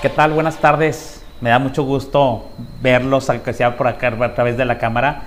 ¿Qué tal? Buenas tardes. Me da mucho gusto verlos, aunque sea por acá a través de la cámara.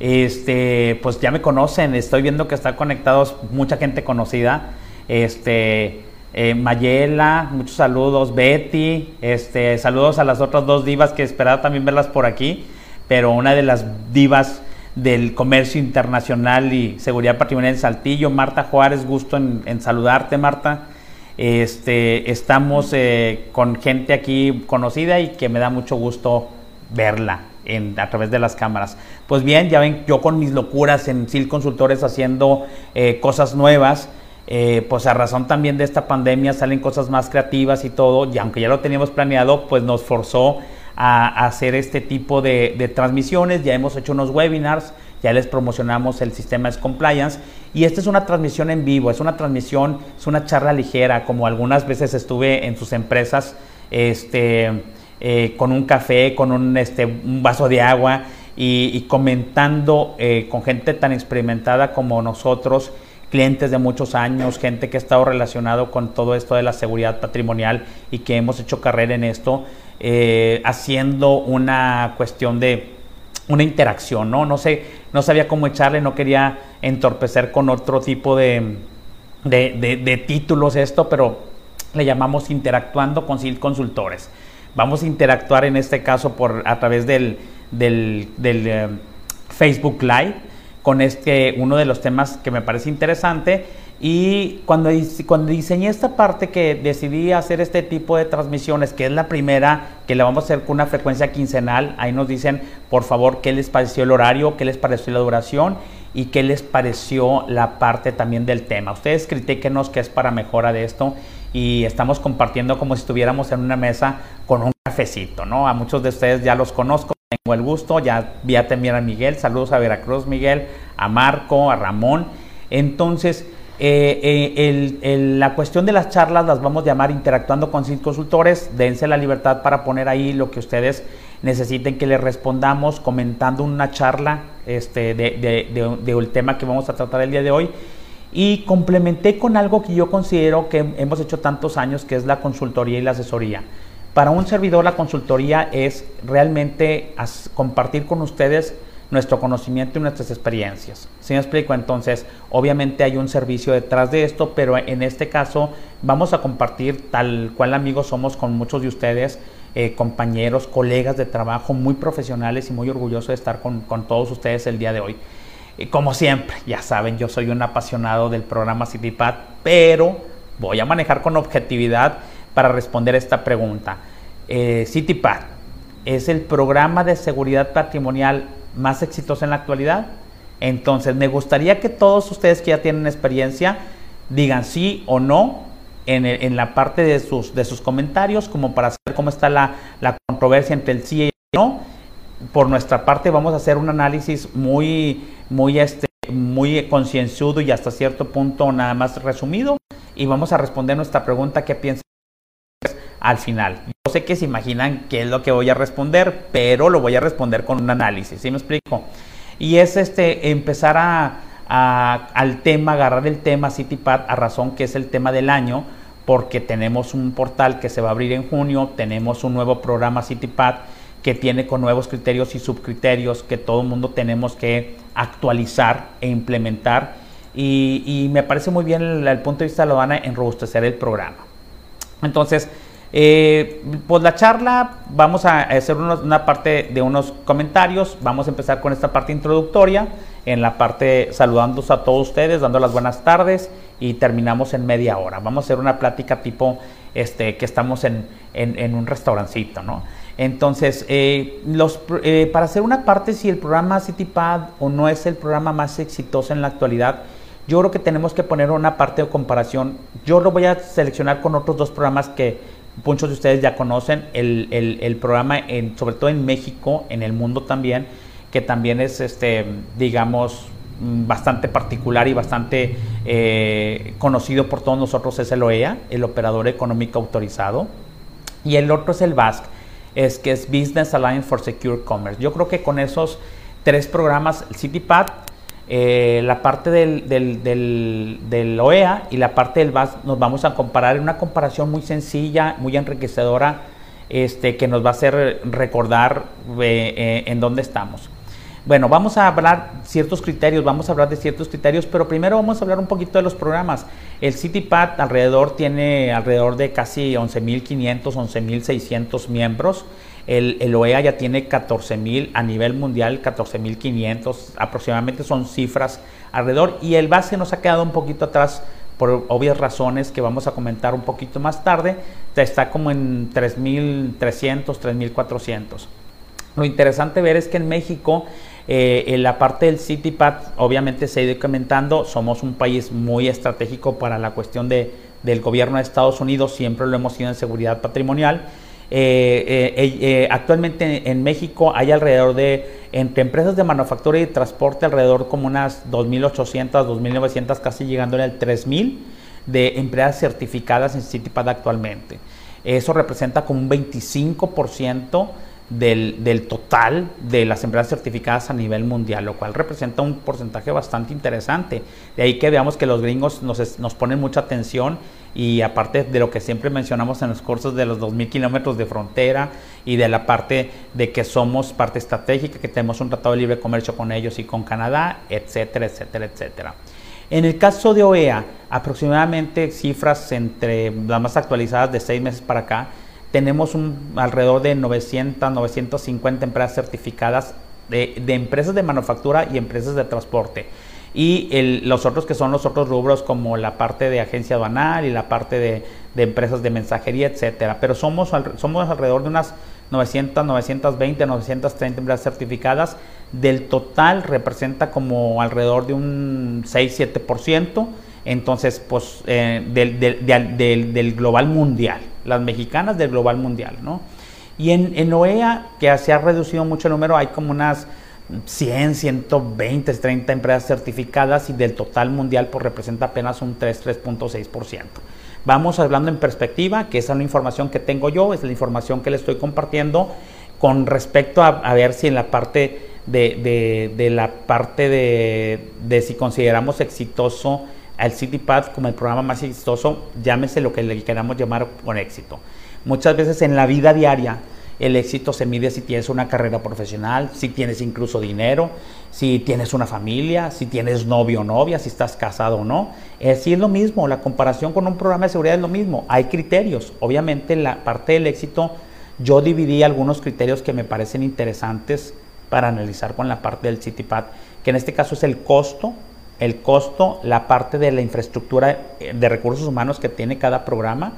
Este, pues ya me conocen, estoy viendo que están conectados mucha gente conocida. Este, eh, Mayela, muchos saludos, Betty, este, saludos a las otras dos divas que esperaba también verlas por aquí, pero una de las divas del comercio internacional y seguridad patrimonial en Saltillo, Marta Juárez, gusto en saludarte, Marta. Este, estamos eh, con gente aquí conocida y que me da mucho gusto verla en, a través de las cámaras. Pues bien, ya ven, yo con mis locuras en SIL Consultores haciendo eh, cosas nuevas, eh, pues a razón también de esta pandemia salen cosas más creativas y todo, y aunque ya lo teníamos planeado, pues nos forzó a, hacer este tipo de, de transmisiones, ya hemos hecho unos webinars, ya les promocionamos el sistema de compliance y esta es una transmisión en vivo, es una transmisión, es una charla ligera, como algunas veces estuve en sus empresas, este, eh, con un café, con un, este, un vaso de agua y, comentando eh, con gente tan experimentada como nosotros, clientes de muchos años, gente que ha estado relacionado con todo esto de la seguridad patrimonial y que hemos hecho carrera en esto, eh, haciendo una cuestión de una interacción, ¿no? No sé, no sabía cómo echarle, no quería entorpecer con otro tipo de, de, títulos esto, pero le llamamos interactuando con Consultores. Vamos a interactuar en este caso por, a través del, del, eh, Facebook Live con este, uno de los temas que me parece interesante y cuando, cuando diseñé esta parte que decidí hacer este tipo de transmisiones, que es la primera que la vamos a hacer con una frecuencia quincenal, ahí nos dicen por favor qué les pareció el horario, qué les pareció la duración y qué les pareció la parte también del tema. Ustedes critíquenos qué es para mejora de esto y estamos compartiendo como si estuviéramos en una mesa con un cafecito, ¿no? A muchos de ustedes ya los conozco, tengo el gusto, ya vi a a Miguel, saludos a Veracruz Miguel, a Marco, a Ramón. Entonces, eh, eh, la cuestión de las charlas las vamos a llamar interactuando con cinco consultores. Dense la libertad para poner ahí lo que ustedes necesiten que les respondamos, comentando una charla este, de, del tema que vamos a tratar el día de hoy. Y complementé con algo que yo considero que hemos hecho tantos años, que es la consultoría y la asesoría. Para un servidor la consultoría es realmente compartir con ustedes nuestro conocimiento y nuestras experiencias. ¿Sí me explico? Entonces, obviamente hay un servicio detrás de esto, pero en este caso vamos a compartir tal cual amigos somos con muchos de ustedes, eh, compañeros, colegas de trabajo muy profesionales y muy orgulloso de estar con, todos ustedes el día de hoy. como siempre, ya saben, yo soy un apasionado del programa CityPad, pero voy a manejar con objetividad para responder esta pregunta. Eh, CityPad es el programa de seguridad patrimonial más exitosa en la actualidad. Entonces, me gustaría que todos ustedes que ya tienen experiencia digan sí o no en, la parte de sus, de sus comentarios, como para saber cómo está la, controversia entre el sí y el no. Por nuestra parte, vamos a hacer un análisis muy, muy, este, muy concienzudo y hasta cierto punto nada más resumido. Y vamos a responder nuestra pregunta: ¿qué piensan al final? Yo sé que se imaginan qué es lo que voy a responder, pero lo voy a responder con un análisis, ¿sí me explico? Y es este empezar a, al tema, agarrar el tema CityPad a razón que es el tema del año, porque tenemos un portal que se va a abrir en junio, tenemos un nuevo programa CityPad que tiene con nuevos criterios y subcriterios que todo el mundo tenemos que actualizar e implementar. Y, me parece muy bien el, el punto de vista lo van a enrobustecer el programa. Entonces, eh, pues la charla, vamos a hacer una parte de unos comentarios, vamos a empezar con esta parte introductoria, en la parte saludándolos a todos ustedes, dando las buenas tardes y terminamos en media hora. Vamos a hacer una plática tipo este, que estamos en, un restaurancito, ¿no? Entonces, eh, los, eh, para hacer una parte si el programa CityPad o no es el programa más exitoso en la actualidad, yo creo que tenemos que poner una parte de comparación. Yo lo voy a seleccionar con otros dos programas que muchos de ustedes ya conocen el, el, programa, en, sobre todo en México, en el mundo también, que también es, este, digamos, mm, bastante particular y bastante eh, conocido por todos nosotros, es el OEA, el Operador Económico Autorizado. Y el otro es el BASC, es que es Business Alliance for Secure Commerce. Yo creo que con esos tres programas, el CityPad, eh, la parte del, del, OEA y la parte del VAS nos vamos a comparar en una comparación muy sencilla, muy enriquecedora este, que nos va a hacer recordar eh, eh, en dónde estamos. Bueno, vamos a hablar ciertos criterios, vamos a hablar de ciertos criterios, pero primero vamos a hablar un poquito de los programas. El CityPad alrededor tiene alrededor de casi 11.500, 11.600 miembros. El, OEA ya tiene 14.000 a nivel mundial, 14.500 aproximadamente son cifras alrededor y el base nos ha quedado un poquito atrás por obvias razones que vamos a comentar un poquito más tarde, está como en 3.300, 3.400. Lo interesante ver es que en México eh, en la parte del CityPad, obviamente se ha ido comentando, somos un país muy estratégico para la cuestión de, del gobierno de Estados Unidos, siempre lo hemos sido en seguridad patrimonial. Eh, eh, actualmente en México hay alrededor de, entre empresas de manufactura y transporte, alrededor como unas 2.800, 2.900, casi llegándole al 3.000 de empresas certificadas en CityPad actualmente. Eso representa como un 25% del, total de las empresas certificadas a nivel mundial, lo cual representa un porcentaje bastante interesante. De ahí que veamos que los gringos nos ponen mucha atención y aparte de lo que siempre mencionamos en los cursos de los 2.000 kilómetros de frontera y de la parte de que somos parte estratégica, que tenemos un tratado de libre comercio con ellos y con Canadá, etcétera, etcétera, etcétera. En el caso de OEA, aproximadamente cifras entre las más actualizadas de seis meses para acá, tenemos un, alrededor de 900, 950 empresas certificadas de, empresas de manufactura y empresas de transporte. Y los otros que son los otros rubros como la parte de agencia aduanal y la parte de, empresas de mensajería, etcétera. Pero somos, somos alrededor de unas 900, 920, 930 empresas certificadas. Del total representa como alrededor de un 6-7%. Entonces, pues, eh, del, del global mundial las mexicanas del global mundial, ¿no? Y en, en OEA, que se ha reducido mucho el número, hay como unas 100, 120, 30 empresas certificadas y del total mundial pues representa apenas un 3, 3.6%. Vamos hablando en perspectiva, que esa es la información que tengo yo, es la información que le estoy compartiendo con respecto a, ver si en la parte de, la parte de si consideramos exitoso al CityPad como el programa más exitoso, llámese lo que le queramos llamar con éxito. Muchas veces en la vida diaria el éxito se mide si tienes una carrera profesional, si tienes incluso dinero, si tienes una familia, si tienes novio o novia, si estás casado o no. Es, es lo mismo, la comparación con un programa de seguridad es lo mismo. Hay criterios. Obviamente la parte del éxito, yo dividí algunos criterios que me parecen interesantes para analizar con la parte del CityPad, que en este caso es el costo el costo, la parte de la infraestructura eh, de recursos humanos que tiene cada programa,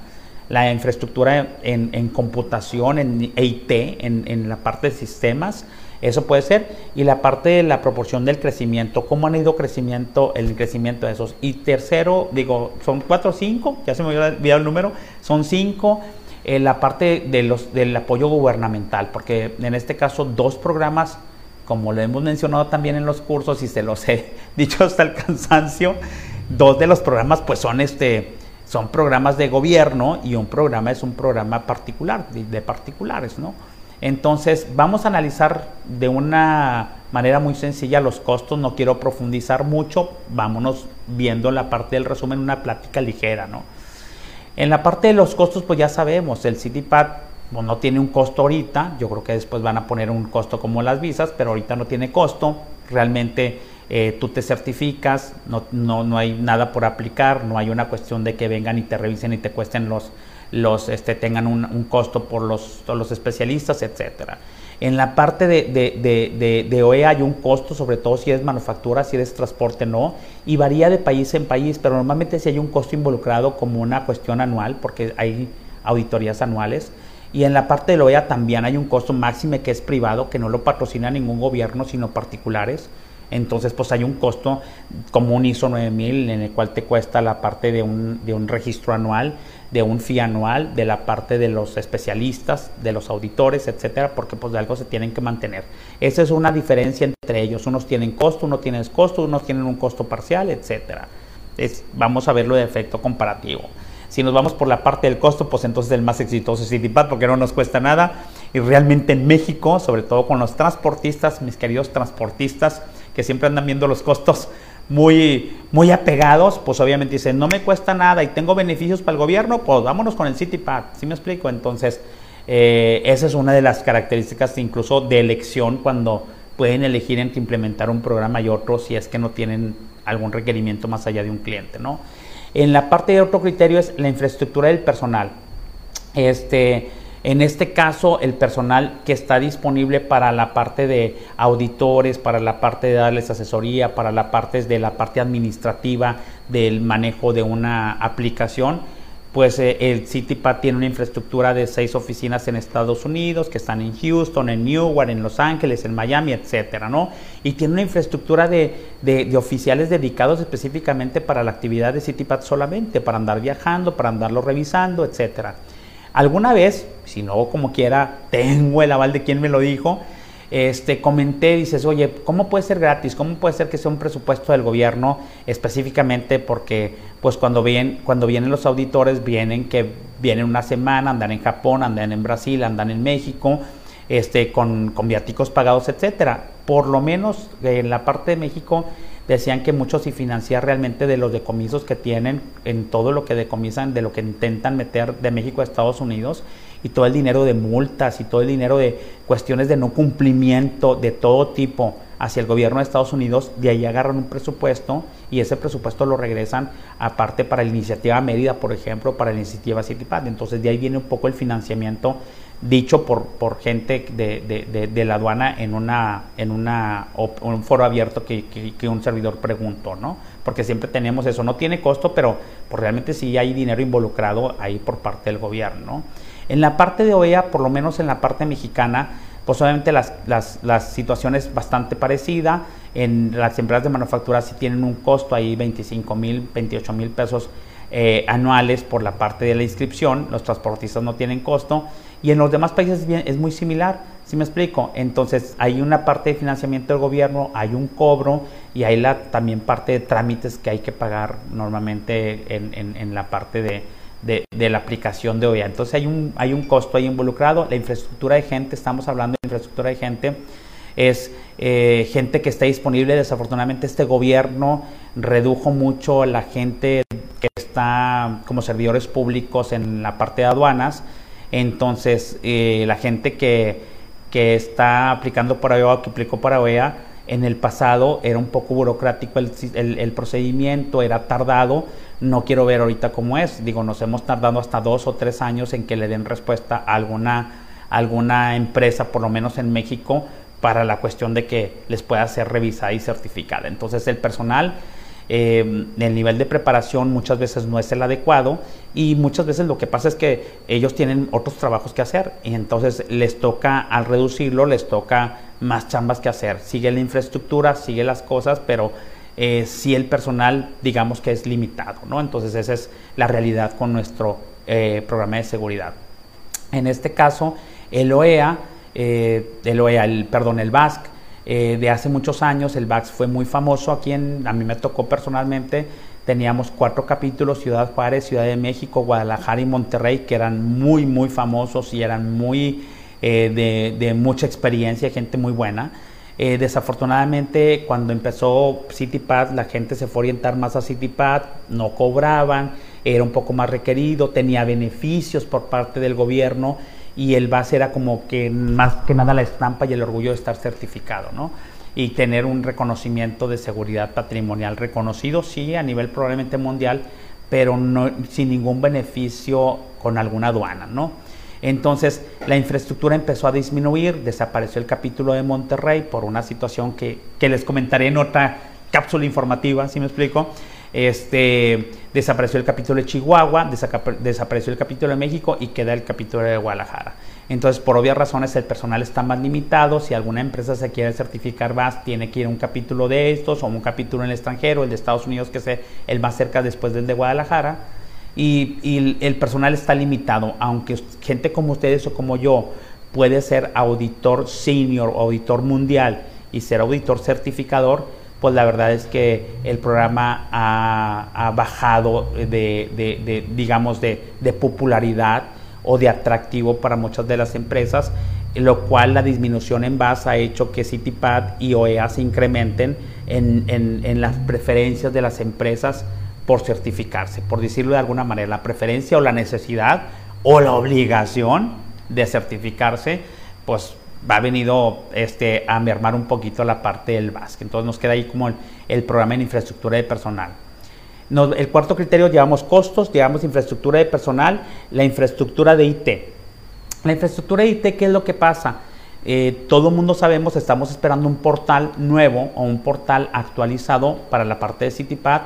la infraestructura en, computación, en EIT, en, la parte de sistemas, eso puede ser, y la parte de la proporción del crecimiento, cómo han ido crecimiento, el crecimiento de esos. Y tercero, digo, son cuatro o cinco, ya se me había olvidado el número, son cinco, eh, la parte de los, del apoyo gubernamental, porque en este caso dos programas como lo hemos mencionado también en los cursos y se los he dicho hasta el cansancio, dos de los programas pues son este son programas de gobierno y un programa es un programa particular, de, particulares, ¿no? Entonces, vamos a analizar de una manera muy sencilla los costos, no quiero profundizar mucho, vámonos viendo la parte del resumen, una plática ligera, ¿no? En la parte de los costos, pues ya sabemos, el CityPad no tiene un costo ahorita, yo creo que después van a poner un costo como las visas, pero ahorita no tiene costo, realmente eh, tú te certificas, no, no, no, hay nada por aplicar, no hay una cuestión de que vengan y te revisen y te cuesten los, los este, tengan un, costo por los, los especialistas, etcétera. En la parte de, de, de, OE hay un costo, sobre todo si eres manufactura, si eres transporte, no, y varía de país en país, pero normalmente si hay un costo involucrado como una cuestión anual, porque hay auditorías anuales, y en la parte de OEA también hay un costo máximo que es privado, que no lo patrocina ningún gobierno, sino particulares. Entonces, pues hay un costo como un ISO 9000 en el cual te cuesta la parte de un, de un registro anual, de un FI anual, de la parte de los especialistas, de los auditores, etcétera, porque pues de algo se tienen que mantener. Esa es una diferencia entre ellos. Unos tienen costo, unos tienen costo, unos tienen un costo parcial, etcétera. Es, vamos a verlo de efecto comparativo. Si nos vamos por la parte del costo, pues entonces el más exitoso es CityPad porque no nos cuesta nada. Y realmente en México, sobre todo con los transportistas, mis queridos transportistas, que siempre andan viendo los costos muy, muy apegados, pues obviamente dicen, no me cuesta nada y tengo beneficios para el gobierno, pues vámonos con el CityPad. ¿Sí me explico? Entonces, Eh, esa es una de las características incluso de elección cuando pueden elegir entre implementar un programa y otro si es que no tienen algún requerimiento más allá de un cliente, ¿no? En la parte de otro criterio es la infraestructura del personal. Este, en este caso, el personal que está disponible para la parte de auditores, para la parte de darles asesoría, para la parte de la parte administrativa del manejo de una aplicación, pues eh, el CityPad tiene una infraestructura de seis oficinas en Estados Unidos, que están en Houston, en Newark, en Los Ángeles, en Miami, etcétera, ¿no? Y tiene una infraestructura de, de, oficiales dedicados específicamente para la actividad de CityPad solamente, para andar viajando, para andarlo revisando, etcétera. Alguna vez, si no como quiera, tengo el aval de quien me lo dijo, este, comenté, dices, oye, ¿cómo puede ser gratis? ¿Cómo puede ser que sea un presupuesto del gobierno específicamente? Porque, pues, cuando, vienen, cuando vienen los auditores, vienen que vienen una semana, andan en Japón, andan en Brasil, andan en México, este, con, con viáticos pagados, etcétera. Por lo menos en la parte de México decían que mucho se financia realmente de los decomisos que tienen en todo lo que decomisan, de lo que intentan meter de México a Estados Unidos y todo el dinero de multas y todo el dinero de cuestiones de no cumplimiento de todo tipo hacia el gobierno de Estados Unidos, de ahí agarran un presupuesto y ese presupuesto lo regresan aparte para la iniciativa Mérida, por ejemplo, para la iniciativa CityPad. Entonces de ahí viene un poco el financiamiento dicho por, por gente de, de, la aduana en, una, en una, un foro abierto que, que, un servidor preguntó, ¿no? Porque siempre tenemos eso, no tiene costo, pero pues, realmente sí hay dinero involucrado ahí por parte del gobierno. En la parte de OEA, por lo menos en la parte mexicana, pues obviamente las, las, las situaciones bastante parecida. En las empresas de manufactura sí tienen un costo ahí 25 mil, 28 mil pesos eh, anuales por la parte de la inscripción. Los transportistas no tienen costo. Y en los demás países es muy similar, ¿sí me explico? Entonces hay una parte de financiamiento del gobierno, hay un cobro y hay la, también parte de trámites que hay que pagar normalmente en, en, en la parte de, de, la aplicación de OEA. Entonces hay un, hay un costo ahí involucrado. La infraestructura de gente, estamos hablando de infraestructura de gente, es eh, gente que está disponible. Desafortunadamente este gobierno redujo mucho la gente que está como servidores públicos en la parte de aduanas. Entonces eh, la gente que, que está aplicando para OEA o que aplicó para OEA en el pasado era un poco burocrático el, procedimiento, era tardado. No quiero ver ahorita cómo es. Digo, nos hemos tardado hasta dos o tres años en que le den respuesta a alguna, alguna empresa, por lo menos en México, para la cuestión de que les pueda ser revisada y certificada. Entonces el personal eh, el nivel de preparación muchas veces no es el adecuado y muchas veces lo que pasa es que ellos tienen otros trabajos que hacer y entonces les toca, al reducirlo, les toca más chambas que hacer. Sigue la infraestructura, sigue las cosas, pero eh, sí el personal, digamos que es limitado, ¿no? Entonces esa es la realidad con nuestro eh, programa de seguridad. En este caso, el OEA, eh, el OEA, el, perdón, el BASC, eh, de hace muchos años. El VAX fue muy famoso aquí, en, a mí me tocó personalmente. Teníamos cuatro capítulos, Ciudad Juárez, Ciudad de México, Guadalajara y Monterrey, que eran muy, muy famosos y eran muy eh, de, mucha experiencia, gente muy buena. Eh, desafortunadamente, cuando empezó CityPad, la gente se fue a orientar más a CityPad, no cobraban, era un poco más requerido, tenía beneficios por parte del gobierno y el base era como que más que nada la estampa y el orgullo de estar certificado, ¿no? Y tener un reconocimiento de seguridad patrimonial reconocido, sí, a nivel probablemente mundial, pero no, sin ningún beneficio con alguna aduana, ¿no? Entonces la infraestructura empezó a disminuir, desapareció el capítulo de Monterrey por una situación que, que les comentaré en otra cápsula informativa, si me explico. Este, desapareció el capítulo de Chihuahua, desapareció el capítulo de México y queda el capítulo de Guadalajara. Entonces, por obvias razones, el personal está más limitado. Si alguna empresa se quiere certificar más, tiene que ir a un capítulo de estos o un capítulo en el extranjero, el de Estados Unidos, que es el más cerca después del de Guadalajara. Y, y el personal está limitado, aunque gente como ustedes o como yo puede ser auditor senior auditor mundial y ser auditor certificador, pues la verdad es que el programa ha, bajado de, digamos, de, popularidad o de atractivo para muchas de las empresas, lo cual la disminución en base ha hecho que CityPad y OEA se incrementen en, en las preferencias de las empresas por certificarse, por decirlo de alguna manera, la preferencia o la necesidad o la obligación de certificarse, pues va venido este, a mermar un poquito la parte del VASC. Entonces nos queda ahí como el, programa en infraestructura de personal. el cuarto criterio, llevamos costos, llevamos infraestructura de personal, la infraestructura de IT. La infraestructura de IT, ¿qué es lo que pasa? Eh, todo mundo sabemos, estamos esperando un portal nuevo o un portal actualizado para la parte de CityPad.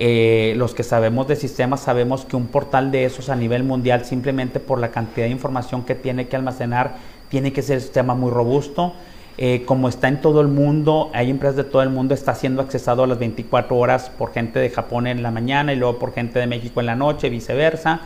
Eh, los que sabemos de sistemas sabemos que un portal de esos a nivel mundial, simplemente por la cantidad de información que tiene que almacenar, tiene que ser un sistema muy robusto. Eh, como está en todo el mundo, hay empresas de todo el mundo, está siendo accesado a las 24 horas por gente de Japón en la mañana y luego por gente de México en la noche, viceversa.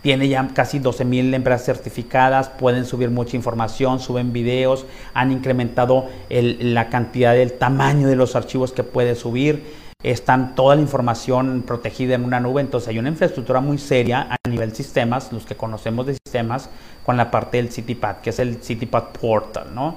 Tiene ya casi 12 mil empresas certificadas, pueden subir mucha información, suben videos, han incrementado la cantidad del tamaño de los archivos que puede subir están toda la información protegida en una nube, entonces hay una infraestructura muy seria a nivel sistemas, los que conocemos de sistemas, con la parte del CityPad, que es el CityPad Portal, ¿no?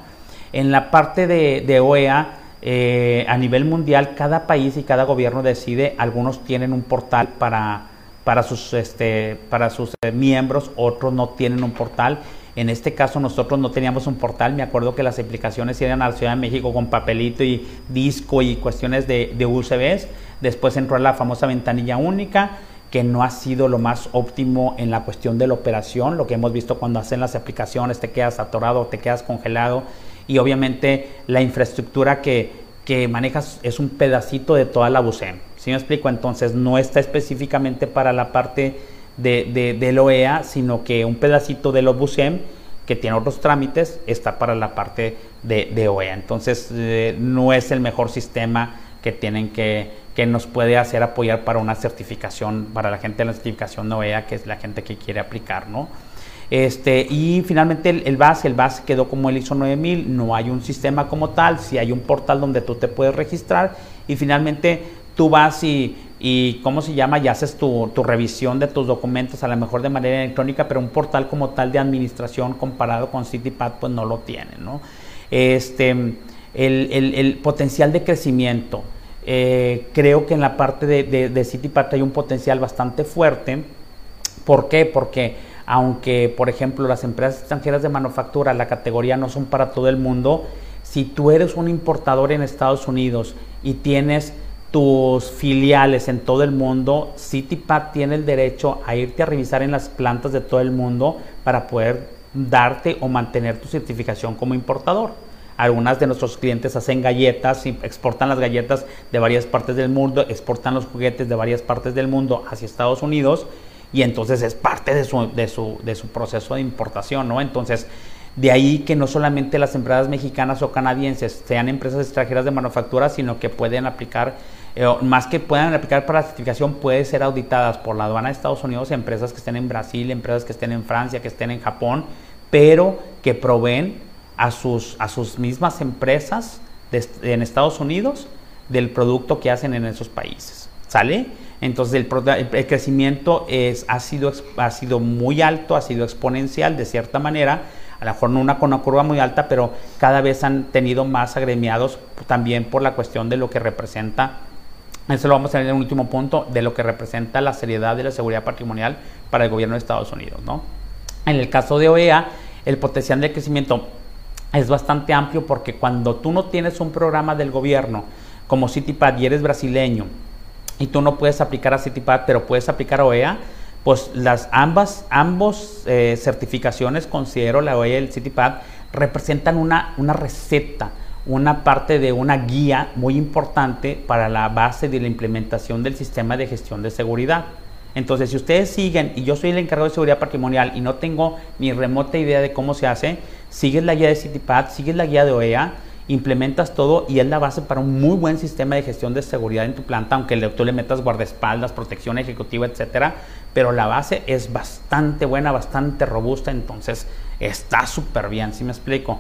En la parte de, OEA, eh, a nivel mundial, cada país y cada gobierno decide, algunos tienen un portal para, para sus, este, eh, miembros, otros no tienen un portal en este caso nosotros no teníamos un portal, me acuerdo que las aplicaciones iban a la Ciudad de México con papelito y disco y cuestiones de, de UCBs. Después entró la famosa ventanilla única, que no ha sido lo más óptimo en la cuestión de la operación, lo que hemos visto cuando hacen las aplicaciones, te quedas atorado, te quedas congelado y obviamente la infraestructura que, manejas es un pedacito de toda la BUSEM. ¿Sí me explico? Entonces no está específicamente para la parte de, del OEA, sino que un pedacito del OBUSEM que tiene otros trámites está para la parte de, OEA. Entonces eh, no es el mejor sistema que tienen que, que nos puede hacer apoyar para una certificación, para la gente de la certificación de OEA, que es la gente que quiere aplicar, ¿no? Este, y finalmente el, el, el BAS quedó como el ISO 9000, no hay un sistema como tal, si hay un portal donde tú te puedes registrar y finalmente tú vas y y cómo se llama, ya haces tu, revisión de tus documentos a lo mejor de manera electrónica, pero un portal como tal de administración comparado con CityPad pues no lo tiene, ¿no? Este, el, potencial de crecimiento, eh, creo que en la parte de, de, CityPad hay un potencial bastante fuerte. ¿Por qué? Porque aunque, por ejemplo, las empresas extranjeras de manufactura, la categoría no son para todo el mundo, si tú eres un importador en Estados Unidos y tienes tus filiales en todo el mundo, CityPad tiene el derecho a irte a revisar en las plantas de todo el mundo para poder darte o mantener tu certificación como importador. Algunas de nuestros clientes hacen galletas exportan las galletas de varias partes del mundo, exportan los juguetes de varias partes del mundo hacia Estados Unidos y entonces es parte de su, de su, de su proceso de importación, ¿no? Entonces, de ahí que no solamente las empresas mexicanas o canadienses sean empresas extranjeras de manufactura, sino que pueden aplicar eh, más que puedan aplicar para la certificación, puede ser auditadas por la aduana de Estados Unidos, empresas que estén en Brasil, empresas que estén en Francia, que estén en Japón, pero que proveen a sus, a sus mismas empresas en Estados Unidos del producto que hacen en esos países. ¿Sale? Entonces el, crecimiento es, ha, sido, ha sido muy alto, ha sido exponencial de cierta manera, a lo mejor no una, con una curva muy alta, pero cada vez han tenido más agremiados también por la cuestión de lo que representa eso lo vamos a tener en un último punto de lo que representa la seriedad de la seguridad patrimonial para el gobierno de Estados Unidos. ¿no? En el caso de OEA, el potencial de crecimiento es bastante amplio porque cuando tú no tienes un programa del gobierno como CityPad y eres brasileño y tú no puedes aplicar a CityPad pero puedes aplicar a OEA, pues las ambas ambos eh, certificaciones, considero la OEA y el CityPad, representan una, una receta una parte de una guía muy importante para la base de la implementación del sistema de gestión de seguridad. Entonces, si ustedes siguen, y yo soy el encargado de seguridad patrimonial y no tengo ni remota idea de cómo se hace, sigues la guía de CityPad, sigues la guía de OEA, implementas todo y es la base para un muy buen sistema de gestión de seguridad en tu planta, aunque tú le metas guardaespaldas, protección ejecutiva, etcétera, pero la base es bastante buena, bastante robusta, entonces está súper bien, si me explico.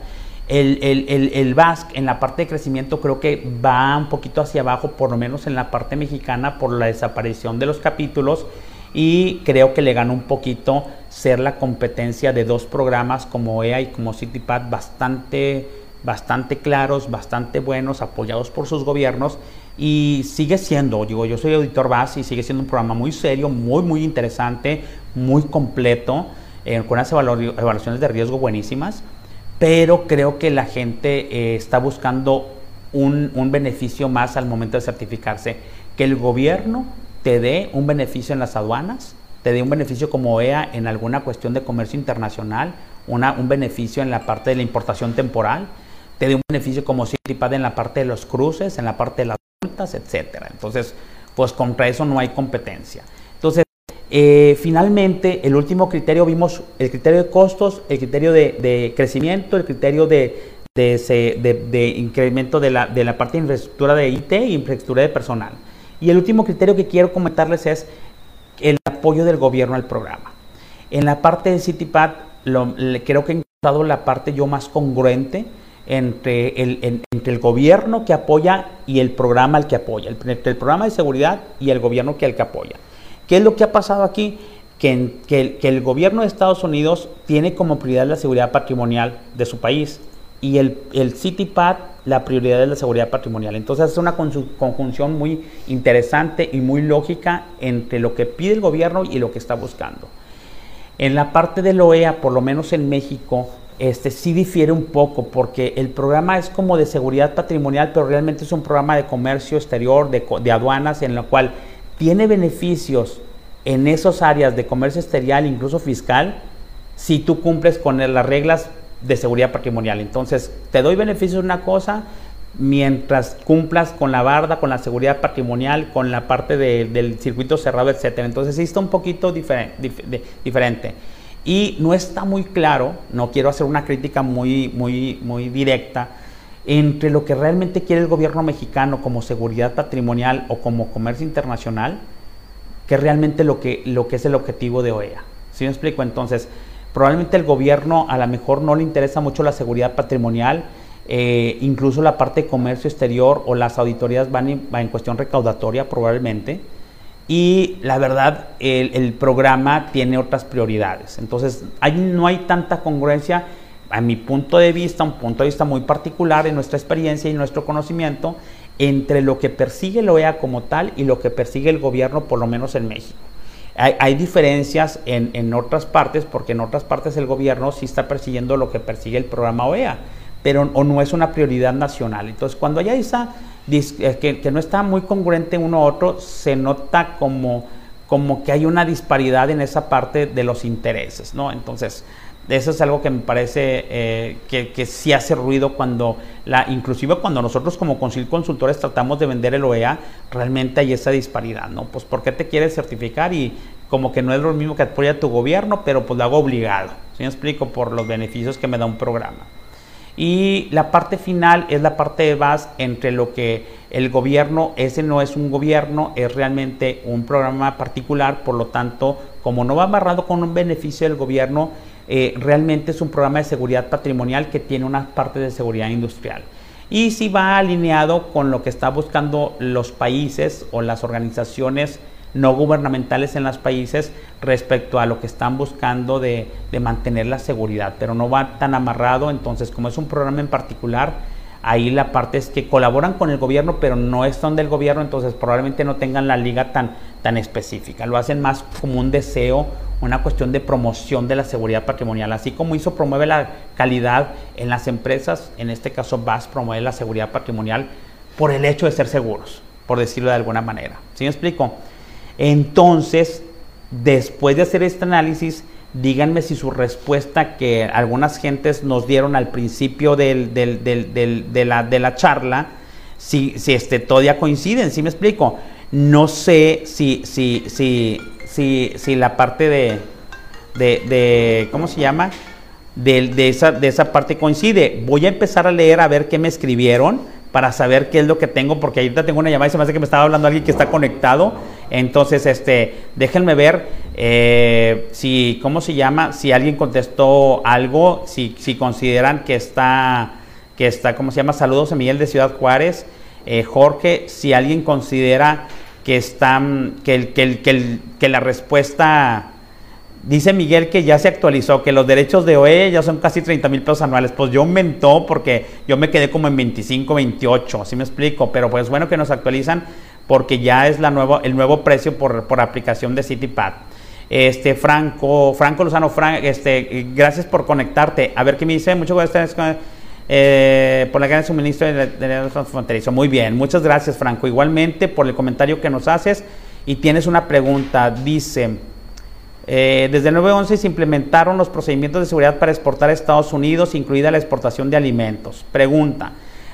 El, el, en la parte de crecimiento creo que va un poquito hacia abajo, por lo menos en la parte mexicana, por la desaparición de los capítulos. Y creo que le gana un poquito ser la competencia de dos programas como EA y como CityPad bastante, bastante claros, bastante buenos, apoyados por sus gobiernos. Y sigue siendo, digo, yo soy auditor base y sigue siendo un programa muy serio, muy, muy interesante, muy completo eh, con unas evaluaciones de riesgo buenísimas, pero creo que la gente eh, está buscando un, beneficio más al momento de certificarse, que el gobierno te dé un beneficio en las aduanas, te dé un beneficio como OEA en alguna cuestión de comercio internacional, una, un beneficio en la parte de la importación temporal, te dé un beneficio como CITIPAD en la parte de los cruces, en la parte de las multas, etcétera. Entonces, pues contra eso no hay competencia. Eh, finalmente, el último criterio vimos el criterio de costos, el criterio de, crecimiento, el criterio de, incremento de la, parte de infraestructura de IT e infraestructura de personal. Y el último criterio que quiero comentarles es el apoyo del gobierno al programa. En la parte de CityPad, creo que he encontrado la parte yo más congruente entre el, entre el gobierno que apoya y el programa al que apoya, entre el programa de seguridad y el gobierno que al que apoya. ¿Qué es lo que ha pasado aquí? Que, el gobierno de Estados Unidos tiene como prioridad la seguridad patrimonial de su país y el, el CityPad la prioridad de la seguridad patrimonial. Entonces es una conjunción muy interesante y muy lógica entre lo que pide el gobierno y lo que está buscando. En la parte de OEA, por lo menos en México, este sí difiere un poco porque el programa es como de seguridad patrimonial, pero realmente es un programa de comercio exterior, de, de aduanas, en lo cual tiene beneficios en esas áreas de comercio exterior, incluso fiscal, si tú cumples con las reglas de seguridad patrimonial. Entonces, te doy beneficios de una cosa mientras cumplas con la barda, con la seguridad patrimonial, con la parte del circuito cerrado, etcétera. Entonces, sí un poquito diferente. Y no está muy claro, no quiero hacer una crítica muy, muy, muy directa, entre lo que realmente quiere el gobierno mexicano como seguridad patrimonial o como comercio internacional, que realmente lo que, lo que es el objetivo de OEA. ¿Sí me explico? Entonces, Probablemente el gobierno a lo mejor no le interesa mucho la seguridad patrimonial, eh, incluso la parte de comercio exterior o las auditorías van en, cuestión recaudatoria probablemente. Y la verdad, el, programa tiene otras prioridades. Entonces, no hay tanta congruencia, a mi punto de vista, un punto de vista muy particular en nuestra experiencia y nuestro conocimiento, entre lo que persigue la OEA como tal y lo que persigue el gobierno, por lo menos en México. Hay, diferencias en, otras partes, porque en otras partes el gobierno sí está persiguiendo lo que persigue el programa OEA, pero o no es una prioridad nacional. Entonces, cuando hay esa eh, que, que no está muy congruente uno a otro, se nota como, como que hay una disparidad en esa parte de los intereses, ¿no? Entonces, eso es algo que me parece eh, que, que, sí hace ruido cuando, la, inclusive cuando nosotros como consultores tratamos de vender el OEA, realmente hay esa disparidad, ¿no? Pues ¿por qué te quieres certificar? Y como que no es lo mismo que apoya tu gobierno, pero pues lo hago obligado, ¿sí me explico? Por los beneficios que me da un programa. Y la parte final es la parte de base entre lo que el gobierno, ese no es un gobierno, es realmente un programa particular, por lo tanto, como no va amarrado con un beneficio del gobierno, eh, realmente es un programa de seguridad patrimonial que tiene una parte de seguridad industrial. Y si va alineado con lo que está buscando los países o las organizaciones no gubernamentales en los países respecto a lo que están buscando de, de mantener la seguridad, pero no va tan amarrado, entonces como es un programa en particular, ahí la parte es que colaboran con el gobierno, pero no son del gobierno, entonces probablemente no tengan la liga tan, tan específica. Lo hacen más como un deseo, una cuestión de promoción de la seguridad patrimonial. Así como hizo promueve la calidad en las empresas, en este caso VAS promueve la seguridad patrimonial por el hecho de ser seguros, por decirlo de alguna manera. ¿Sí me explico? Entonces, después de hacer este análisis, díganme si su respuesta que algunas gentes nos dieron al principio del, de, la, de, la, charla, si, si este, todavía coinciden, ¿sí me explico? No sé si, si, si, si, si la parte de, de, ¿cómo se llama? De, esa, de esa parte coincide. Voy a empezar a leer a ver qué me escribieron para saber qué es lo que tengo, porque ahorita tengo una llamada y se me hace que me estaba hablando alguien que está conectado. Entonces, este, déjenme ver eh, si, ¿cómo se llama? Si alguien contestó algo, si, si consideran que está, que está, ¿cómo se llama? Saludos a Miguel de Ciudad Juárez. Eh, Jorge, si alguien considera que, está, que, que, que, que la respuesta Dice Miguel que ya se actualizó, que los derechos de OE ya son casi 30 mil pesos anuales. Pues yo mentó porque yo me quedé como en 25, 28, así me explico. Pero pues bueno que nos actualizan porque ya es la nuevo, el nuevo precio por, por aplicación de CityPad. Este, Franco, Franco Lozano, este, gracias por conectarte. A ver qué me dice. Muchas gracias eh, por la gran suministro de, de, fronterizo. Muy bien, muchas gracias, Franco. Igualmente por el comentario que nos haces. Y tienes una pregunta. Dice, eh, desde el 9-11 se implementaron los procedimientos de seguridad para exportar a Estados Unidos, incluida la exportación de alimentos. Pregunta.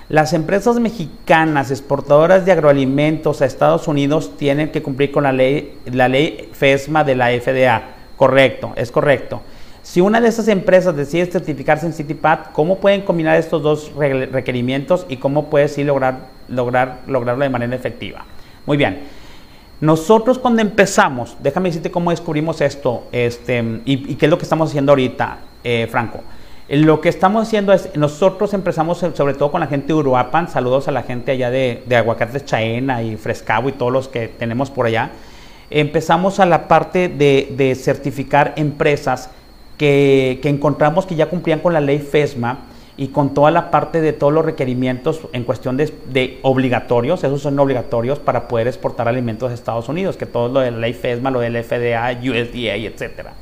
Las empresas mexicanas exportadoras de agroalimentos a Estados Unidos tienen que cumplir con la ley, la ley FESMA de la FDA. Correcto, es correcto. Si una de esas empresas decide certificarse en CityPad, ¿cómo pueden combinar estos dos requerimientos y cómo puede sí lograr, lograr, lograrlo de manera efectiva? Muy bien. Nosotros cuando empezamos, déjame decirte cómo descubrimos esto este, y, qué es lo que estamos haciendo ahorita, eh, Franco. Lo que estamos haciendo es, nosotros empezamos sobre todo con la gente de Uruapan, saludos a la gente allá de, de Aguacates Chaena y Frescabo y todos los que tenemos por allá. Empezamos a la parte de, certificar empresas que, encontramos que ya cumplían con la ley FESMA y con toda la parte de todos los requerimientos en cuestión de, obligatorios, esos son obligatorios para poder exportar alimentos a Estados Unidos, que todo lo de la ley FESMA, lo del FDA, USDA, etcétera.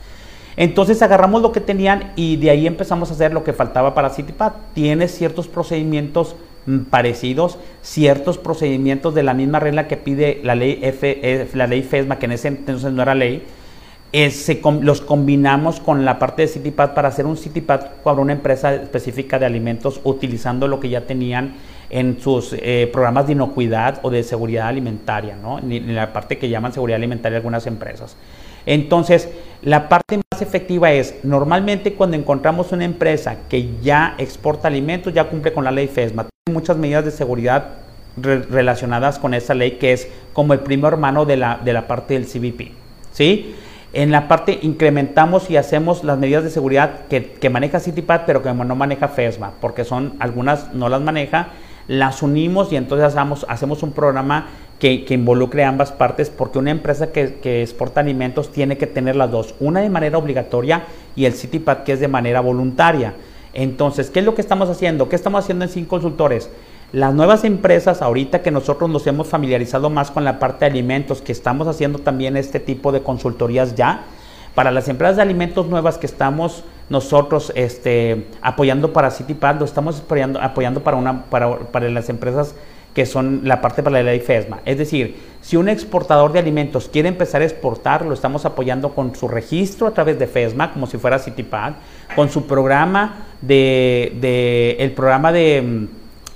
Entonces agarramos lo que tenían y de ahí empezamos a hacer lo que faltaba para CityPad. Tiene ciertos procedimientos mm, parecidos, ciertos procedimientos de la misma regla que pide la ley, F, eh, la ley FESMA, que en ese entonces no era ley, eh, los combinamos con la parte de CityPad para hacer un CityPad para una empresa específica de alimentos utilizando lo que ya tenían en sus eh, programas de inocuidad o de seguridad alimentaria, ¿no? en la parte que llaman seguridad alimentaria algunas empresas. Entonces, la parte más efectiva es, normalmente cuando encontramos una empresa que ya exporta alimentos, ya cumple con la ley FESMA, tiene muchas medidas de seguridad relacionadas con esa ley que es como el primer hermano de la, de la parte del CBP. ¿sí? En la parte incrementamos y hacemos las medidas de seguridad que, maneja CityPad, pero que no maneja FESMA, porque son algunas no las maneja, las unimos y entonces hacemos, hacemos un programa que, involucre ambas partes, porque una empresa que, exporta alimentos tiene que tener las dos, una de manera obligatoria y el CityPad que es de manera voluntaria. Entonces, ¿qué es lo que estamos haciendo? ¿Qué estamos haciendo en Sin Consultores? Las nuevas empresas, ahorita que nosotros nos hemos familiarizado más con la parte de alimentos, que estamos haciendo también este tipo de consultorías ya, para las empresas de alimentos nuevas que estamos nosotros este, apoyando para CityPad, lo estamos apoyando, apoyando para, una, para, para las empresas que son la parte para la ley FESMA. Es decir, si un exportador de alimentos quiere empezar a exportar, lo estamos apoyando con su registro a través de FESMA, como si fuera CityPad, con su programa de, el programa de,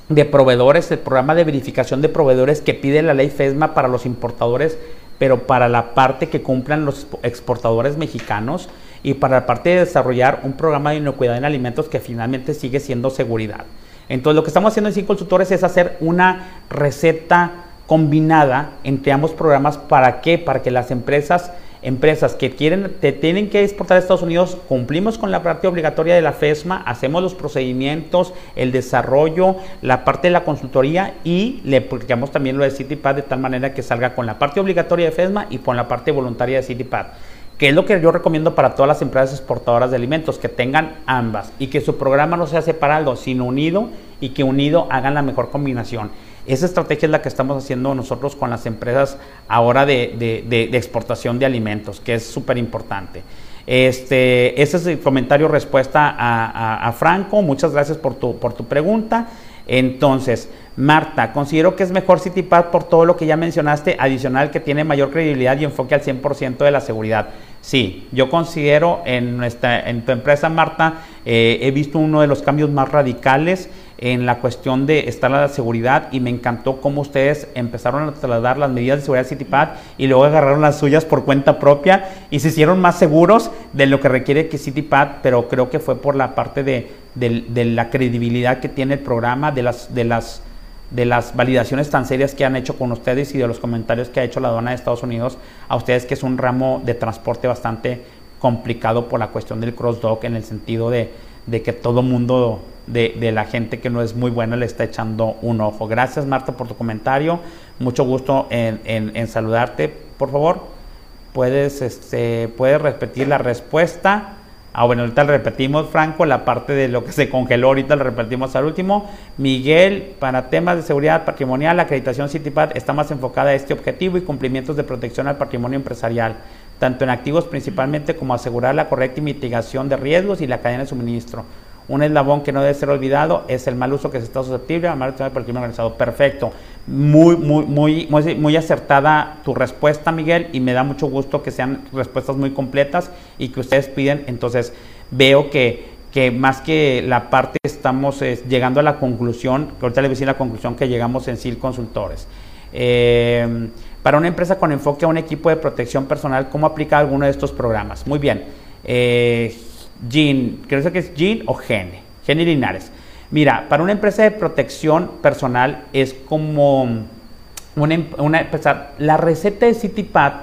de proveedores, el programa de verificación de proveedores que pide la ley FESMA para los importadores, pero para la parte que cumplan los exportadores mexicanos y para la parte de desarrollar un programa de inocuidad en alimentos que finalmente sigue siendo seguridad. Entonces lo que estamos haciendo en Cinco Consultores es hacer una receta combinada entre ambos programas. ¿Para qué? Para que las empresas, empresas que quieren, te tienen que exportar a Estados Unidos, cumplimos con la parte obligatoria de la FESMA, hacemos los procedimientos, el desarrollo, la parte de la consultoría y le aplicamos también lo de CityPad de tal manera que salga con la parte obligatoria de FESMA y con la parte voluntaria de CityPad que es lo que yo recomiendo para todas las empresas exportadoras de alimentos, que tengan ambas y que su programa no sea separado, sino unido y que unido hagan la mejor combinación. Esa estrategia es la que estamos haciendo nosotros con las empresas ahora de, exportación de alimentos, que es súper importante. Este, ese es el comentario respuesta a, Franco. Muchas gracias por tu, por tu pregunta. Entonces, Marta, considero que es mejor CityPad por todo lo que ya mencionaste, adicional que tiene mayor credibilidad y enfoque al 100% de la seguridad. Sí, yo considero en, nuestra, en tu empresa, Marta, eh, he visto uno de los cambios más radicales en la cuestión de estar a la seguridad y me encantó cómo ustedes empezaron a trasladar las medidas de seguridad de CityPad y luego agarraron las suyas por cuenta propia y se hicieron más seguros de lo que requiere que CityPad, pero creo que fue por la parte de, de la credibilidad que tiene el programa, de las, de las de las validaciones tan serias que han hecho con ustedes y de los comentarios que ha hecho la aduana de Estados Unidos a ustedes, que es un ramo de transporte bastante complicado por la cuestión del cross-dock en el sentido de, que todo mundo de, la gente que no es muy buena le está echando un ojo. Gracias Marta por tu comentario, mucho gusto en, saludarte. Por favor, puedes, este, puedes repetir la respuesta. Ah, bueno, ahorita le repetimos, Franco, la parte de lo que se congeló, ahorita le repetimos al último. Miguel, para temas de seguridad patrimonial, la acreditación CityPad está más enfocada a este objetivo y cumplimientos de protección al patrimonio empresarial. tanto en activos principalmente como asegurar la correcta mitigación de riesgos y la cadena de suministro. Un eslabón que no debe ser olvidado es el mal uso que se está susceptible a mal por el crimen organizado. Perfecto. Muy, muy, muy, muy, acertada tu respuesta, Miguel, y me da mucho gusto que sean respuestas muy completas y que ustedes piden. Entonces, veo que, que más que la parte estamos llegando a la conclusión, que ahorita le voy a decir la conclusión que llegamos en SIL Consultores. Eh, para una empresa con enfoque a un equipo de protección personal, ¿cómo aplica alguno de estos programas? Muy bien. Eh, Jean, creo que es Jean o Gene, Gene Linares. Mira, para una empresa de protección personal es como una, em, una la receta de CityPad,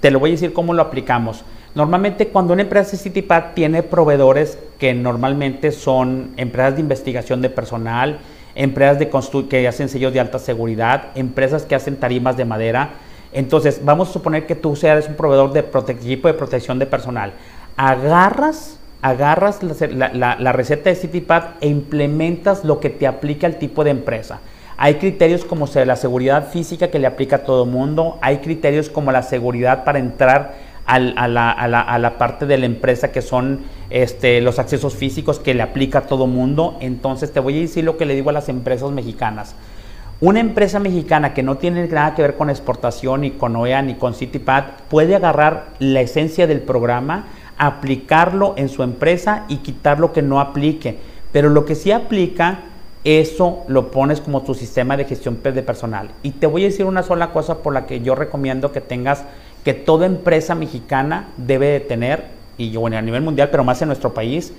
te lo voy a decir cómo lo aplicamos. Normalmente cuando una empresa de CityPad tiene proveedores que normalmente son empresas de investigación de personal, empresas de que hacen sellos de alta seguridad, empresas que hacen tarimas de madera. Entonces, vamos a suponer que tú seas un proveedor de equipo de protección de personal. Agarras, agarras la, receta de CityPad e implementas lo que te aplica al tipo de empresa. Hay criterios como la seguridad física que le aplica a todo el mundo, hay criterios como la seguridad para entrar a, la, parte de la empresa que son este, los accesos físicos que le aplica a todo mundo. Entonces te voy a decir lo que le digo a las empresas mexicanas. Una empresa mexicana que no tiene nada que ver con exportación, ni con OEA, ni con CityPad, puede agarrar la esencia del programa, aplicarlo en su empresa y quitar lo que no aplique. Pero lo que sí aplica, eso lo pones como tu sistema de gestión de personal. Y te voy a decir una sola cosa por la que yo recomiendo que tengas que toda empresa mexicana debe de tener, y bueno, a nivel mundial, pero más en nuestro país,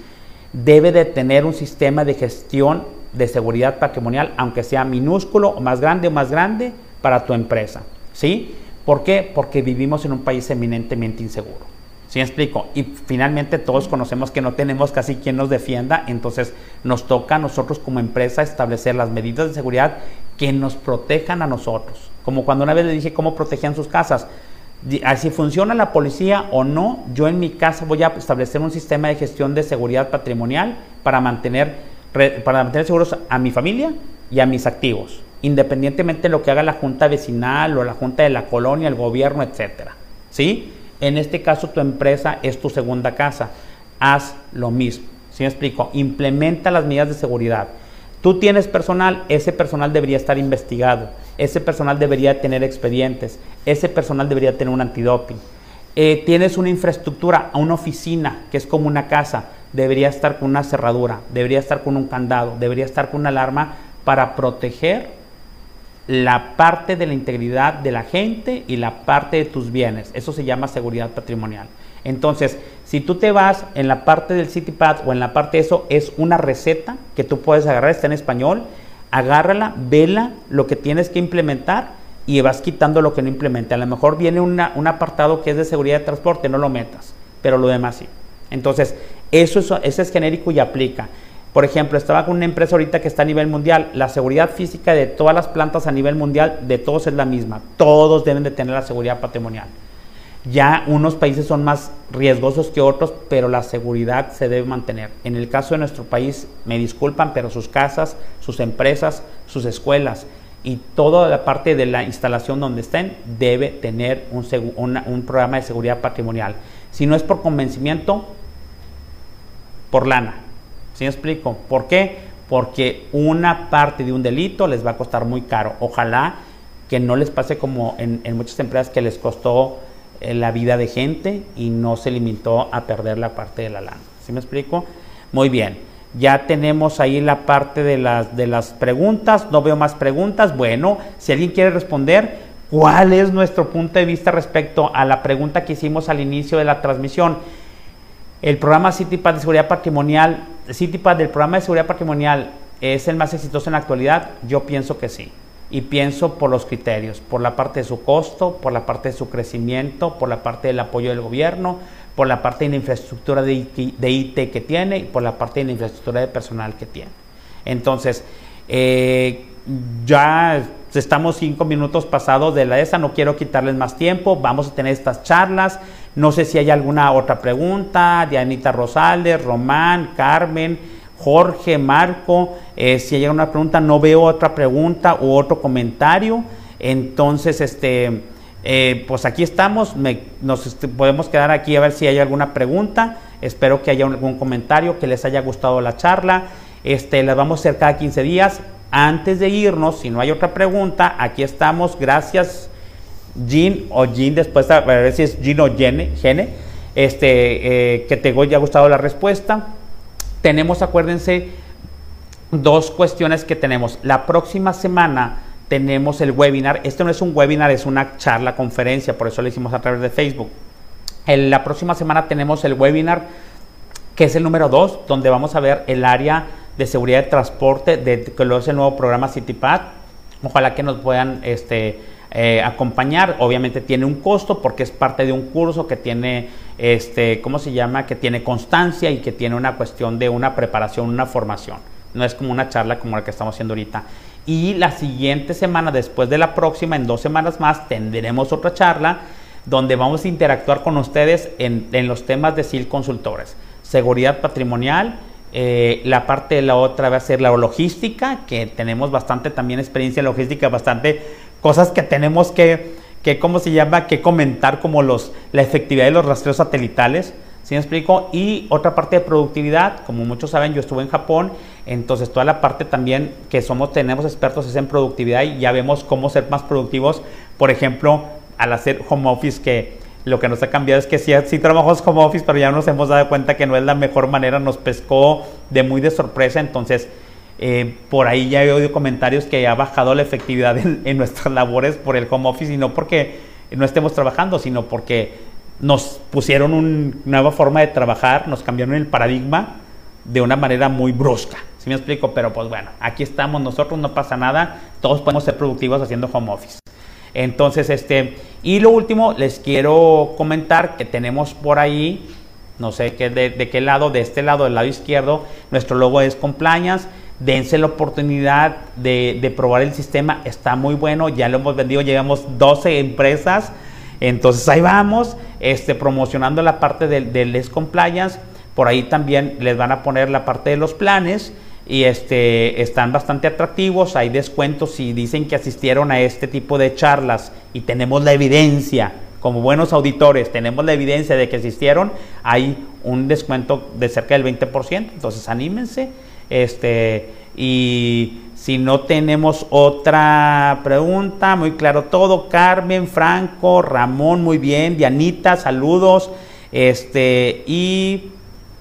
debe de tener un sistema de gestión de seguridad patrimonial, aunque sea minúsculo o más grande o más grande para tu empresa. ¿Sí? ¿Por qué? Porque vivimos en un país eminentemente inseguro. ¿Sí me explico? Y finalmente todos conocemos que no tenemos casi quien nos defienda, entonces nos toca a nosotros como empresa establecer las medidas de seguridad que nos protejan a nosotros. Como cuando una vez le dije cómo protegían sus casas si funciona la policía o no, yo en mi casa voy a establecer un sistema de gestión de seguridad patrimonial para mantener, para mantener seguros a mi familia y a mis activos, independientemente de lo que haga la junta vecinal o la junta de la colonia, el gobierno, etcétera. ¿Sí? En este caso tu empresa es tu segunda casa. Haz lo mismo. ¿Sí me explico? Implementa las medidas de seguridad. Tú tienes personal, ese personal debería estar investigado, ese personal debería tener expedientes, ese personal debería tener un antidoping. Eh, tienes una infraestructura, una oficina que es como una casa, debería estar con una cerradura, debería estar con un candado, debería estar con una alarma para proteger la parte de la integridad de la gente y la parte de tus bienes. Eso se llama seguridad patrimonial. Entonces, si tú te vas en la parte del CityPad o en la parte de eso, es una receta que tú puedes agarrar, está en español, agárrala, vela lo que tienes que implementar y vas quitando lo que no implemente. A lo mejor viene un apartado que es de seguridad de transporte, no lo metas, pero lo demás sí. Entonces, eso es, ese es genérico y aplica. Por ejemplo, estaba con una empresa ahorita que está a nivel mundial. La seguridad física de todas las plantas a nivel mundial, de todos es la misma. Todos deben de tener la seguridad patrimonial. Ya unos países son más riesgosos que otros, pero la seguridad se debe mantener. En el caso de nuestro país, me disculpan, pero sus casas, sus empresas, sus escuelas y toda la parte de la instalación donde estén debe tener un, un programa de seguridad patrimonial. Si no es por convencimiento, por lana. ¿Sí me explico? ¿Por qué? Porque una parte de un delito les va a costar muy caro. Ojalá que no les pase como en, muchas empresas que les costó la vida de gente y no se limitó a perder la parte de la lana. ¿Sí me explico? Muy bien. Ya tenemos ahí la parte de las, de las preguntas. No veo más preguntas. Bueno, si alguien quiere responder, ¿cuál es nuestro punto de vista respecto a la pregunta que hicimos al inicio de la transmisión? El programa CityPad de seguridad patrimonial, CityPad del programa de seguridad patrimonial es el más exitoso en la actualidad. Yo pienso que sí y pienso por los criterios, por la parte de su costo, por la parte de su crecimiento, por la parte del apoyo del gobierno, por la parte de la infraestructura de IT, que tiene y por la parte de la infraestructura de personal que tiene. Entonces, eh, ya estamos cinco minutos pasados de la ESA, no quiero quitarles más tiempo, vamos a tener estas charlas. No sé si hay alguna otra pregunta, Dianita Rosales, Román, Carmen. Jorge, Marco, eh, si hay una pregunta, no veo otra pregunta u otro comentario. Entonces, este, Eh, pues aquí estamos, nos este, podemos quedar aquí a ver si hay alguna pregunta. Espero que haya algún comentario, que les haya gustado la charla. Este, las vamos a hacer cada 15 días. Antes de irnos, si no hay otra pregunta, aquí estamos. Gracias, Jean o Jean, después a ver si es Jean o Gene, Gene este, eh, que te haya gustado la respuesta. Tenemos, acuérdense, dos cuestiones que tenemos. La próxima semana tenemos el webinar. Este no es un webinar, es una charla, conferencia, por eso lo hicimos a través de Facebook. En la próxima semana tenemos el webinar, que es el número 2, donde vamos a ver el área de seguridad de transporte, de, que lo es el nuevo programa CityPad. Ojalá que nos puedan este, eh, acompañar. Obviamente tiene un costo porque es parte de un curso que tiene, este, ¿cómo se llama? Que tiene constancia y que tiene una cuestión de una preparación, una formación. No es como una charla como la que estamos haciendo ahorita. Y la siguiente semana, después de la próxima, en dos semanas más, tendremos otra charla donde vamos a interactuar con ustedes en, los temas de SIL Consultores. Seguridad patrimonial, eh, la parte de la otra va a ser la logística, que tenemos bastante también experiencia en logística, bastante cosas que tenemos que, que ¿cómo se llama?, que comentar como los, la efectividad de los rastreos satelitales ¿Sí me explico? Y otra parte de productividad, como muchos saben, yo estuve en Japón, entonces toda la parte también que somos, tenemos expertos es en productividad y ya vemos cómo ser más productivos. Por ejemplo, al hacer home office, que lo que nos ha cambiado es que sí, trabajamos home office, pero ya nos hemos dado cuenta que no es la mejor manera, nos pescó de muy de sorpresa, entonces eh, por ahí ya he oído comentarios que ha bajado la efectividad en, en nuestras labores por el home office y no porque no estemos trabajando, sino porque nos pusieron una nueva forma de trabajar, nos cambiaron el paradigma de una manera muy brusca. ¿Sí me explico? Pero pues bueno, aquí estamos nosotros, no pasa nada, todos podemos ser productivos haciendo home office. Entonces, este, y lo último, les quiero comentar que tenemos por ahí, no sé qué, de, qué lado, de este lado, del lado izquierdo, nuestro logo es compliance. Dense la oportunidad de, de probar el sistema, está muy bueno, ya lo hemos vendido, llevamos 12 empresas entonces ahí vamos, este, promocionando la parte del, del Compliance. Por ahí también les van a poner la parte de los planes y este, están bastante atractivos. Hay descuentos si dicen que asistieron a este tipo de charlas y tenemos la evidencia. Como buenos auditores, tenemos la evidencia de que asistieron. Hay un descuento de cerca del 20%. Entonces anímense. Este, y si no tenemos otra pregunta, muy claro todo. Carmen, Franco, Ramón, muy bien. Dianita, saludos. Este, y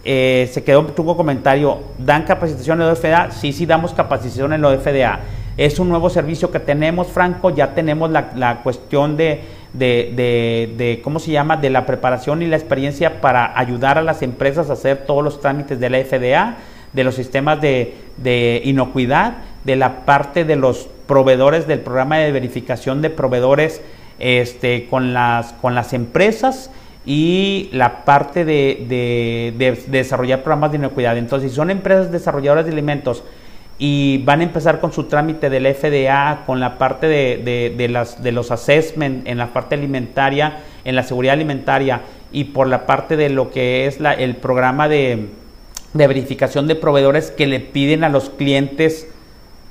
eh, se quedó tu comentario. ¿Dan capacitación en la OFDA? Sí, sí, damos capacitación en la OFDA. Es un nuevo servicio que tenemos, Franco. Ya tenemos la, cuestión de, de, de, ¿cómo se llama?, de la preparación y la experiencia para ayudar a las empresas a hacer todos los trámites de la FDA, de los sistemas de, de inocuidad de la parte de los proveedores del programa de verificación de proveedores este, con, las, con las empresas y la parte de, desarrollar programas de inocuidad. Entonces, si son empresas desarrolladoras de alimentos y van a empezar con su trámite del FDA, con la parte de, de los assessment en la parte alimentaria, en la seguridad alimentaria y por la parte de lo que es la, el programa de, de verificación de proveedores que le piden a los clientes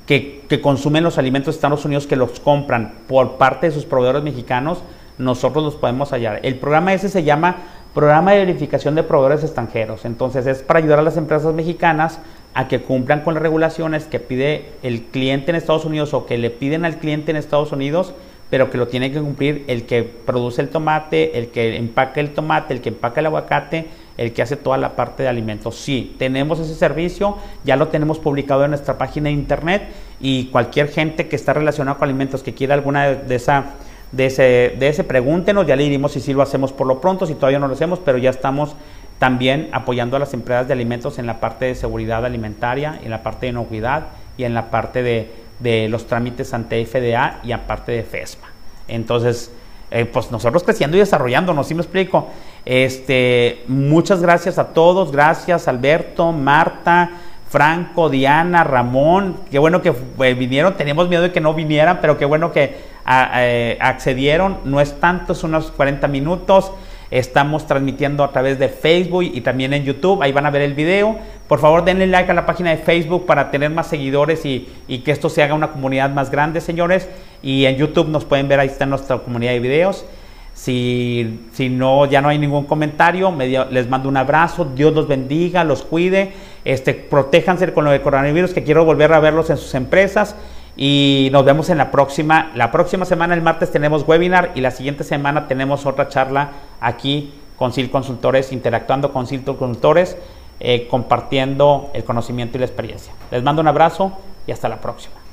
que, consumen los alimentos de Estados Unidos, que los compran por parte de sus proveedores mexicanos, nosotros los podemos hallar. El programa ese se llama Programa de Verificación de Proveedores Extranjeros. Entonces es para ayudar a las empresas mexicanas a que cumplan con las regulaciones que pide el cliente en Estados Unidos o que le piden al cliente en Estados Unidos, pero que lo tiene que cumplir el que produce el tomate, el que empaca el tomate, el que empaca el aguacate, el que hace toda la parte de alimentos. Sí, tenemos ese servicio, ya lo tenemos publicado en nuestra página de internet y cualquier gente que está relacionada con alimentos que quiera alguna de esa de ese, de ese pregúntenos, ya le diremos si sí lo hacemos por lo pronto, si todavía no lo hacemos, pero ya estamos también apoyando a las empresas de alimentos en la parte de seguridad alimentaria, en la parte de inocuidad y en la parte de, de los trámites ante FDA y aparte de FESMA. Entonces, eh, pues nosotros creciendo y desarrollándonos, ¿sí me explico? Este, muchas gracias a todos, gracias Alberto, Marta, Franco, Diana, Ramón, qué bueno que eh, vinieron, teníamos miedo de que no vinieran, pero qué bueno que accedieron, no es tanto, es unos 40 minutos. Estamos transmitiendo a través de Facebook y también en YouTube. Ahí van a ver el video. Por favor, denle like a la página de Facebook para tener más seguidores y, que esto se haga una comunidad más grande, señores. Y en YouTube nos pueden ver, ahí está nuestra comunidad de videos. Si, si no, ya no hay ningún comentario, les mando un abrazo. Dios los bendiga, los cuide. Este, protéjanse con lo de coronavirus, que quiero volver a verlos en sus empresas. Y nos vemos en la próxima. La próxima semana, el martes, tenemos webinar y la siguiente semana tenemos otra charla aquí con SIL Consultores, interactuando con SIL Consultores, eh, compartiendo el conocimiento y la experiencia. Les mando un abrazo y hasta la próxima.